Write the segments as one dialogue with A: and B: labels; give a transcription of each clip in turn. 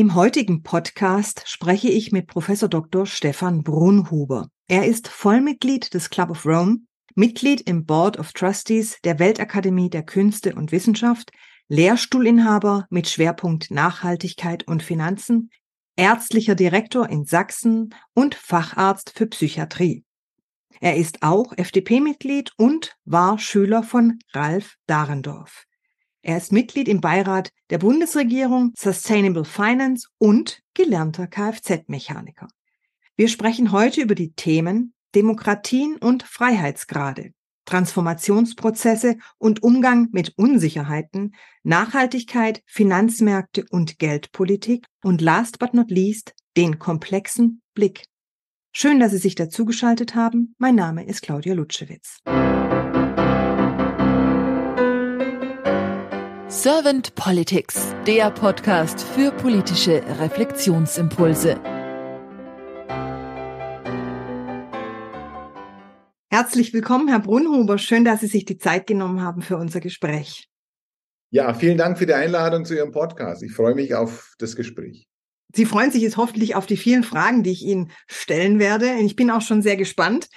A: Im heutigen Podcast spreche ich mit Professor Dr. Stefan Brunhuber. Er ist Vollmitglied des Club of Rome, Mitglied im Board of Trustees der Weltakademie der Künste und Wissenschaft, Lehrstuhlinhaber mit Schwerpunkt Nachhaltigkeit und Finanzen, ärztlicher Direktor in Sachsen und Facharzt für Psychiatrie. Er ist auch FDP-Mitglied und war Schüler von Ralf Dahrendorf. Er ist Mitglied im Beirat der Bundesregierung Sustainable Finance und gelernter Kfz-Mechaniker. Wir sprechen heute über die Themen Demokratien und Freiheitsgrade, Transformationsprozesse und Umgang mit Unsicherheiten, Nachhaltigkeit, Finanzmärkte und Geldpolitik und last but not least den komplexen Blick. Schön, dass Sie sich dazugeschaltet haben. Mein Name ist Claudia Lutschewitz.
B: Servant Politics, der Podcast für politische Reflexionsimpulse.
A: Herzlich willkommen, Herr Brunhuber. Schön, dass Sie sich die Zeit genommen haben für unser Gespräch.
C: Ja, vielen Dank für die Einladung zu Ihrem Podcast. Ich freue mich auf das Gespräch.
A: Sie freuen sich jetzt hoffentlich auf die vielen Fragen, die ich Ihnen stellen werde. Ich bin auch schon sehr gespannt.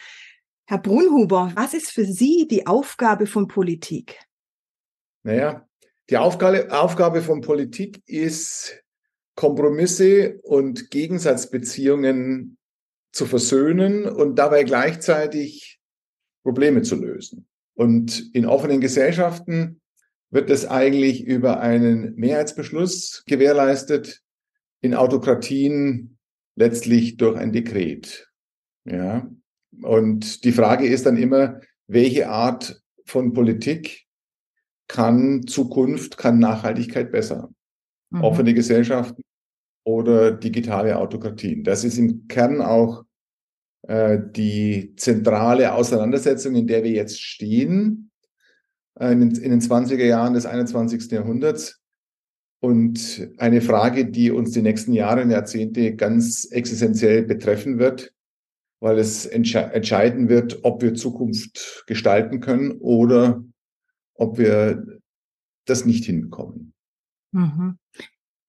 A: Herr Brunhuber, was ist für Sie die Aufgabe von Politik?
C: Naja, die Aufgabe, Aufgabe von Politik ist, Kompromisse und Gegensatzbeziehungen zu versöhnen und dabei gleichzeitig Probleme zu lösen. Und in offenen Gesellschaften wird das eigentlich über einen Mehrheitsbeschluss gewährleistet, in Autokratien letztlich durch ein Dekret. Ja. Und die Frage ist dann immer, welche Art von Politik kann Zukunft, kann Nachhaltigkeit besser? Mhm. Offene Gesellschaften oder digitale Autokratien. Das ist im Kern auch äh, die zentrale Auseinandersetzung, in der wir jetzt stehen, äh, in, in den 20er Jahren des 21. Jahrhunderts. Und eine Frage, die uns die nächsten Jahre und Jahrzehnte ganz existenziell betreffen wird, weil es entsche entscheiden wird, ob wir Zukunft gestalten können oder ob wir das nicht hinbekommen.
A: Mhm.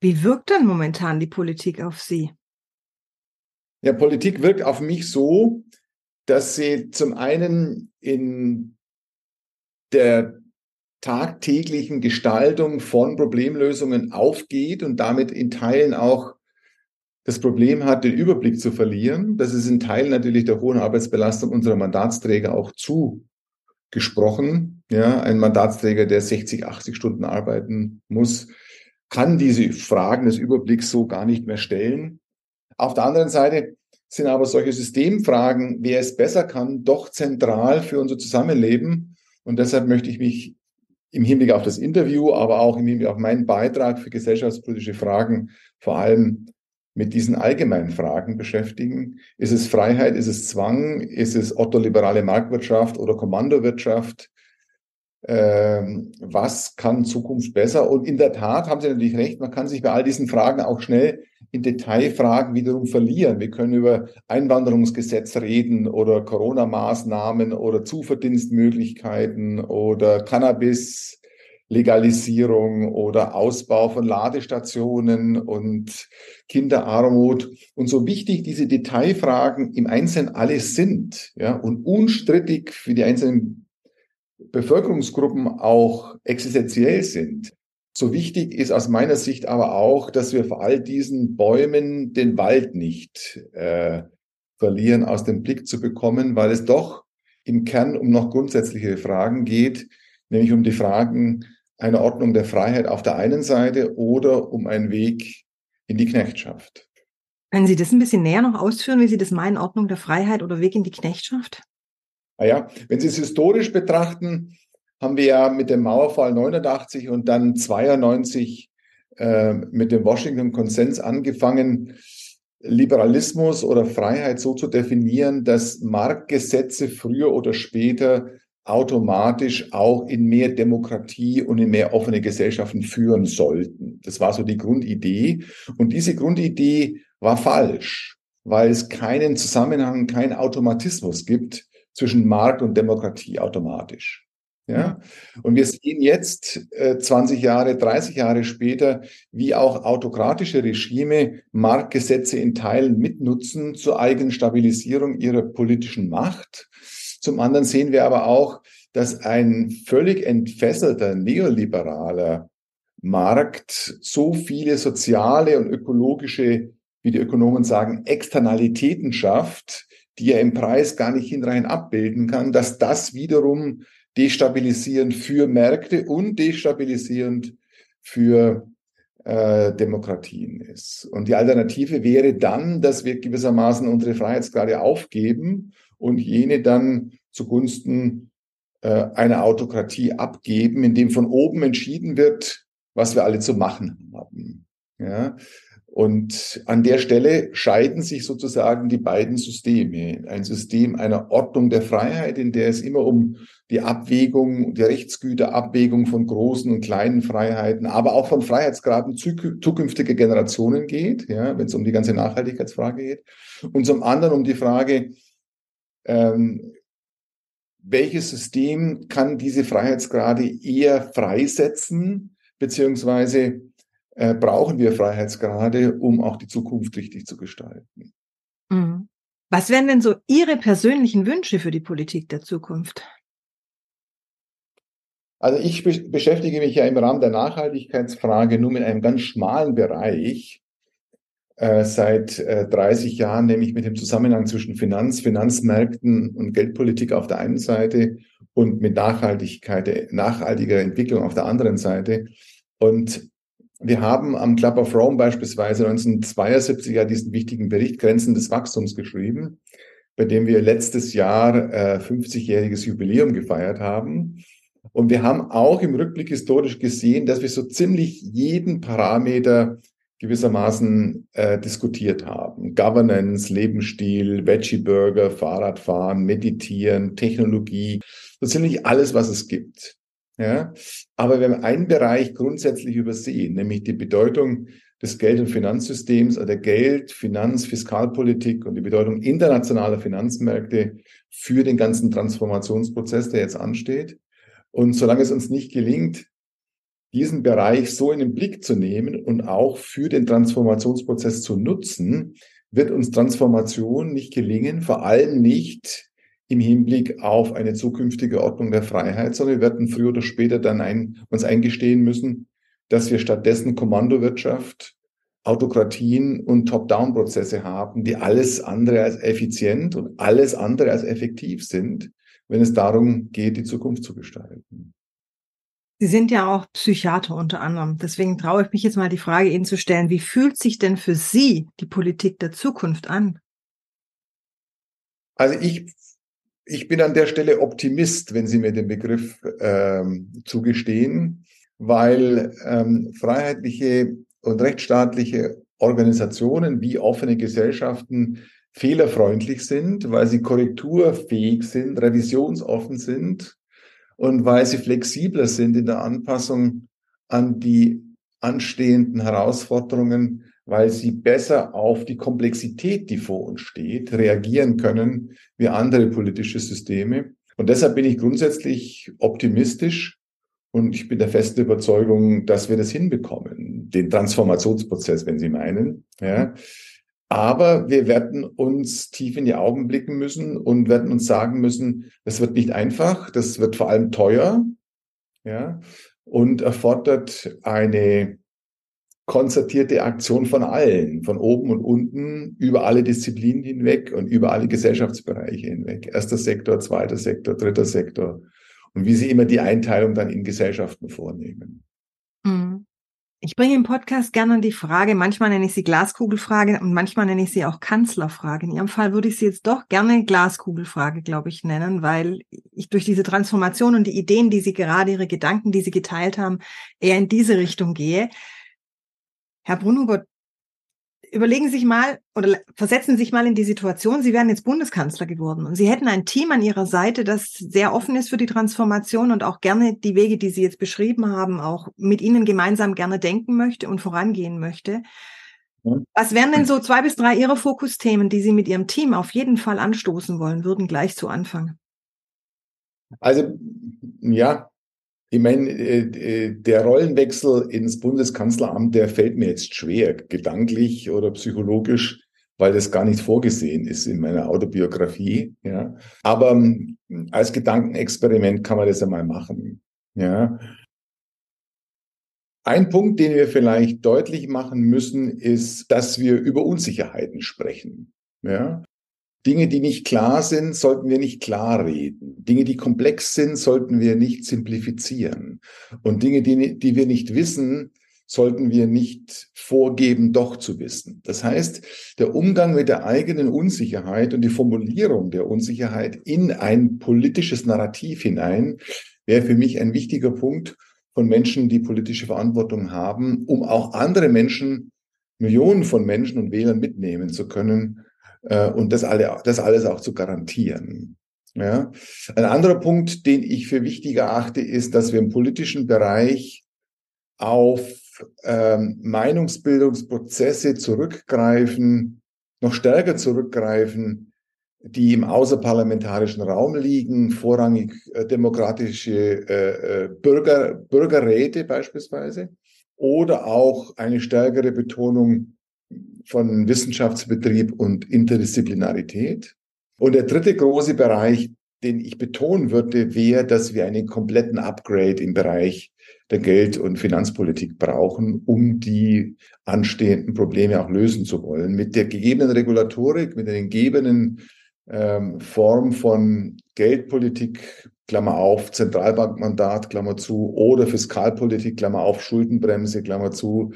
A: Wie wirkt dann momentan die Politik auf Sie?
C: Ja, Politik wirkt auf mich so, dass sie zum einen in der tagtäglichen Gestaltung von Problemlösungen aufgeht und damit in Teilen auch das Problem hat, den Überblick zu verlieren. Das ist in Teilen natürlich der hohen Arbeitsbelastung unserer Mandatsträger auch zugesprochen. Ja, ein Mandatsträger, der 60, 80 Stunden arbeiten muss, kann diese Fragen des Überblicks so gar nicht mehr stellen. Auf der anderen Seite sind aber solche Systemfragen, wer es besser kann, doch zentral für unser Zusammenleben. Und deshalb möchte ich mich im Hinblick auf das Interview, aber auch im Hinblick auf meinen Beitrag für gesellschaftspolitische Fragen vor allem mit diesen allgemeinen Fragen beschäftigen. Ist es Freiheit? Ist es Zwang? Ist es Otto-liberale Marktwirtschaft oder Kommandowirtschaft? Ähm, was kann Zukunft besser? Und in der Tat haben Sie natürlich recht, man kann sich bei all diesen Fragen auch schnell in Detailfragen wiederum verlieren. Wir können über Einwanderungsgesetz reden oder Corona-Maßnahmen oder Zuverdienstmöglichkeiten oder Cannabis. Legalisierung oder Ausbau von Ladestationen und Kinderarmut. Und so wichtig diese Detailfragen im Einzelnen alles sind, ja, und unstrittig für die einzelnen Bevölkerungsgruppen auch existenziell sind. So wichtig ist aus meiner Sicht aber auch, dass wir vor all diesen Bäumen den Wald nicht äh, verlieren, aus dem Blick zu bekommen, weil es doch im Kern um noch grundsätzliche Fragen geht, nämlich um die Fragen einer Ordnung der Freiheit auf der einen Seite oder um einen Weg in die Knechtschaft.
A: Können Sie das ein bisschen näher noch ausführen, wie Sie das meinen, Ordnung der Freiheit oder Weg in die Knechtschaft?
C: Naja, ah wenn Sie es historisch betrachten, haben wir ja mit dem Mauerfall 89 und dann 92 äh, mit dem Washington Konsens angefangen, Liberalismus oder Freiheit so zu definieren, dass Marktgesetze früher oder später automatisch auch in mehr Demokratie und in mehr offene Gesellschaften führen sollten. Das war so die Grundidee. Und diese Grundidee war falsch, weil es keinen Zusammenhang, keinen Automatismus gibt zwischen Markt und Demokratie automatisch. Ja? Und wir sehen jetzt, äh, 20 Jahre, 30 Jahre später, wie auch autokratische Regime Marktgesetze in Teilen mitnutzen zur eigenen Stabilisierung ihrer politischen Macht. Zum anderen sehen wir aber auch, dass ein völlig entfesselter neoliberaler Markt so viele soziale und ökologische, wie die Ökonomen sagen, Externalitäten schafft, die er im Preis gar nicht hinreichend abbilden kann, dass das wiederum destabilisierend für Märkte und destabilisierend für äh, Demokratien ist. Und die Alternative wäre dann, dass wir gewissermaßen unsere Freiheitsgrade aufgeben und jene dann zugunsten äh, einer Autokratie abgeben, in dem von oben entschieden wird, was wir alle zu machen haben. Ja? Und an der Stelle scheiden sich sozusagen die beiden Systeme. Ein System einer Ordnung der Freiheit, in der es immer um die Abwägung, die Rechtsgüterabwägung von großen und kleinen Freiheiten, aber auch von Freiheitsgraden zukünftiger Generationen geht, ja, wenn es um die ganze Nachhaltigkeitsfrage geht. Und zum anderen um die Frage, ähm, welches System kann diese Freiheitsgrade eher freisetzen, beziehungsweise äh, brauchen wir Freiheitsgrade, um auch die Zukunft richtig zu gestalten.
A: Mhm. Was wären denn so Ihre persönlichen Wünsche für die Politik der Zukunft?
C: Also ich be beschäftige mich ja im Rahmen der Nachhaltigkeitsfrage nur mit einem ganz schmalen Bereich. Äh, seit äh, 30 Jahren, nämlich mit dem Zusammenhang zwischen Finanz, Finanzmärkten und Geldpolitik auf der einen Seite und mit Nachhaltigkeit, nachhaltiger Entwicklung auf der anderen Seite. Und wir haben am Club of Rome beispielsweise 1972 ja diesen wichtigen Bericht Grenzen des Wachstums geschrieben, bei dem wir letztes Jahr äh, 50-jähriges Jubiläum gefeiert haben. Und wir haben auch im Rückblick historisch gesehen, dass wir so ziemlich jeden Parameter gewissermaßen äh, diskutiert haben. Governance, Lebensstil, Veggie-Burger, Fahrradfahren, Meditieren, Technologie, so ziemlich alles, was es gibt. Ja? Aber wir haben einen Bereich grundsätzlich übersehen, nämlich die Bedeutung des Geld- und Finanzsystems, also der Geld-, Finanz-, Fiskalpolitik und die Bedeutung internationaler Finanzmärkte für den ganzen Transformationsprozess, der jetzt ansteht. Und solange es uns nicht gelingt, diesen Bereich so in den Blick zu nehmen und auch für den Transformationsprozess zu nutzen, wird uns Transformation nicht gelingen, vor allem nicht im Hinblick auf eine zukünftige Ordnung der Freiheit, sondern wir werden früher oder später dann ein, uns eingestehen müssen, dass wir stattdessen Kommandowirtschaft, Autokratien und Top-Down-Prozesse haben, die alles andere als effizient und alles andere als effektiv sind, wenn es darum geht, die Zukunft zu gestalten.
A: Sie sind ja auch Psychiater unter anderem. Deswegen traue ich mich jetzt mal die Frage Ihnen zu stellen, wie fühlt sich denn für Sie die Politik der Zukunft an?
C: Also ich ich bin an der Stelle Optimist, wenn Sie mir den Begriff ähm, zugestehen, weil ähm, freiheitliche und rechtsstaatliche Organisationen wie offene Gesellschaften fehlerfreundlich sind, weil sie korrekturfähig sind, revisionsoffen sind und weil sie flexibler sind in der Anpassung an die anstehenden Herausforderungen weil sie besser auf die Komplexität, die vor uns steht, reagieren können wie andere politische Systeme. Und deshalb bin ich grundsätzlich optimistisch und ich bin der festen Überzeugung, dass wir das hinbekommen, den Transformationsprozess, wenn Sie meinen. Ja. Aber wir werden uns tief in die Augen blicken müssen und werden uns sagen müssen, das wird nicht einfach, das wird vor allem teuer, ja, und erfordert eine konzertierte Aktion von allen, von oben und unten, über alle Disziplinen hinweg und über alle Gesellschaftsbereiche hinweg. Erster Sektor, zweiter Sektor, dritter Sektor. Und wie sie immer die Einteilung dann in Gesellschaften vornehmen.
A: Mhm. Ich bringe im Podcast gerne die Frage, manchmal nenne ich sie Glaskugelfrage und manchmal nenne ich sie auch Kanzlerfrage. In Ihrem Fall würde ich sie jetzt doch gerne Glaskugelfrage, glaube ich, nennen, weil ich durch diese Transformation und die Ideen, die Sie gerade, Ihre Gedanken, die Sie geteilt haben, eher in diese Richtung gehe. Herr Brunhubert, überlegen Sie sich mal oder versetzen Sie sich mal in die Situation, Sie wären jetzt Bundeskanzler geworden und Sie hätten ein Team an Ihrer Seite, das sehr offen ist für die Transformation und auch gerne die Wege, die Sie jetzt beschrieben haben, auch mit Ihnen gemeinsam gerne denken möchte und vorangehen möchte. Was wären denn so zwei bis drei Ihrer Fokusthemen, die Sie mit Ihrem Team auf jeden Fall anstoßen wollen würden, gleich zu Anfang?
C: Also, ja, ich meine, äh, äh, der Rollenwechsel ins Bundeskanzleramt, der fällt mir jetzt schwer, gedanklich oder psychologisch, weil das gar nicht vorgesehen ist in meiner Autobiografie. Ja. Aber ähm, als Gedankenexperiment kann man das einmal machen. Ja. Ein Punkt, den wir vielleicht deutlich machen müssen, ist, dass wir über Unsicherheiten sprechen. Ja. Dinge, die nicht klar sind, sollten wir nicht klar reden. Dinge, die komplex sind, sollten wir nicht simplifizieren. Und Dinge, die, die wir nicht wissen, sollten wir nicht vorgeben, doch zu wissen. Das heißt, der Umgang mit der eigenen Unsicherheit und die Formulierung der Unsicherheit in ein politisches Narrativ hinein wäre für mich ein wichtiger Punkt von Menschen, die politische Verantwortung haben, um auch andere Menschen, Millionen von Menschen und Wählern mitnehmen zu können äh, und das, alle, das alles auch zu garantieren. Ja. Ein anderer Punkt, den ich für wichtig erachte, ist, dass wir im politischen Bereich auf ähm, Meinungsbildungsprozesse zurückgreifen, noch stärker zurückgreifen, die im außerparlamentarischen Raum liegen, vorrangig äh, demokratische äh, äh Bürger, Bürgerräte beispielsweise, oder auch eine stärkere Betonung von Wissenschaftsbetrieb und Interdisziplinarität. Und der dritte große Bereich, den ich betonen würde, wäre, dass wir einen kompletten Upgrade im Bereich der Geld- und Finanzpolitik brauchen, um die anstehenden Probleme auch lösen zu wollen. Mit der gegebenen Regulatorik, mit der gegebenen ähm, Form von Geldpolitik, Klammer auf, Zentralbankmandat, Klammer zu, oder Fiskalpolitik, Klammer auf, Schuldenbremse, Klammer zu,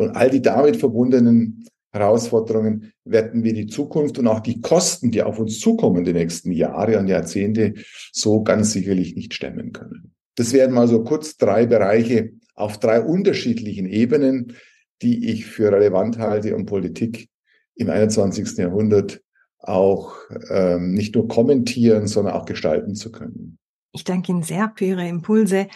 C: und all die damit verbundenen Herausforderungen werden wir die Zukunft und auch die Kosten, die auf uns zukommen die nächsten Jahre und Jahrzehnte, so ganz sicherlich nicht stemmen können. Das wären mal so kurz drei Bereiche auf drei unterschiedlichen Ebenen, die ich für relevant halte, um Politik im 21. Jahrhundert auch ähm, nicht nur kommentieren, sondern auch gestalten zu können.
A: Ich danke Ihnen sehr für Ihre Impulse.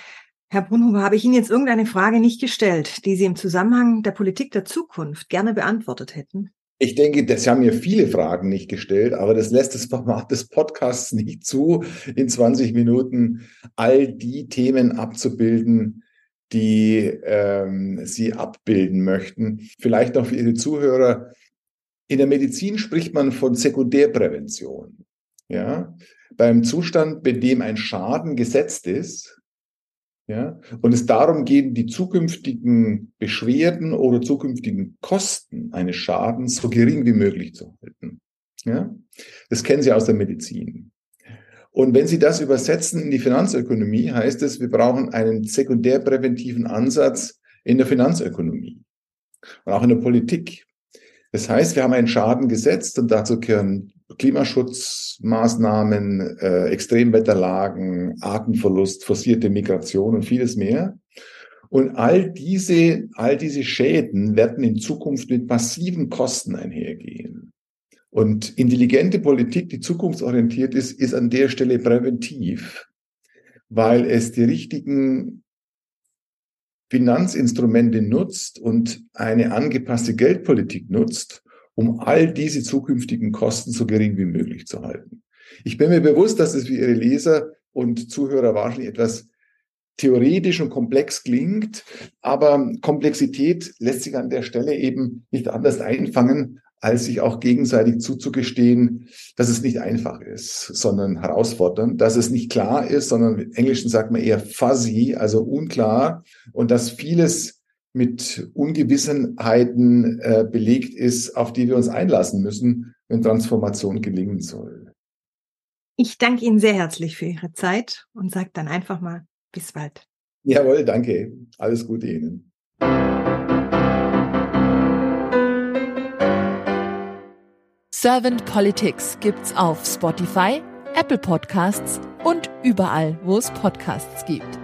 A: Herr Brunhuber, habe ich Ihnen jetzt irgendeine Frage nicht gestellt, die Sie im Zusammenhang der Politik der Zukunft gerne beantwortet hätten?
C: Ich denke, das haben mir viele Fragen nicht gestellt, aber das lässt das Format des Podcasts nicht zu, in 20 Minuten all die Themen abzubilden, die ähm, Sie abbilden möchten. Vielleicht noch für Ihre Zuhörer. In der Medizin spricht man von Sekundärprävention. Ja, beim Zustand, bei dem ein Schaden gesetzt ist, ja, und es darum geht, die zukünftigen Beschwerden oder zukünftigen Kosten eines Schadens so gering wie möglich zu halten. Ja, das kennen Sie aus der Medizin. Und wenn Sie das übersetzen in die Finanzökonomie, heißt es, wir brauchen einen sekundärpräventiven Ansatz in der Finanzökonomie und auch in der Politik. Das heißt, wir haben einen Schaden gesetzt und dazu gehören Klimaschutzmaßnahmen, äh, Extremwetterlagen, Artenverlust, forcierte Migration und vieles mehr. Und all diese, all diese Schäden werden in Zukunft mit massiven Kosten einhergehen. Und intelligente Politik, die zukunftsorientiert ist, ist an der Stelle präventiv, weil es die richtigen Finanzinstrumente nutzt und eine angepasste Geldpolitik nutzt, um all diese zukünftigen Kosten so gering wie möglich zu halten. Ich bin mir bewusst, dass es für Ihre Leser und Zuhörer wahrscheinlich etwas theoretisch und komplex klingt, aber Komplexität lässt sich an der Stelle eben nicht anders einfangen, als sich auch gegenseitig zuzugestehen, dass es nicht einfach ist, sondern herausfordernd, dass es nicht klar ist, sondern im Englischen sagt man eher fuzzy, also unklar und dass vieles mit Ungewissenheiten äh, belegt ist, auf die wir uns einlassen müssen, wenn Transformation gelingen soll.
A: Ich danke Ihnen sehr herzlich für Ihre Zeit und sage dann einfach mal bis bald.
C: Jawohl, danke. Alles Gute Ihnen.
B: Servant Politics gibt's auf Spotify, Apple Podcasts und überall, wo es Podcasts gibt.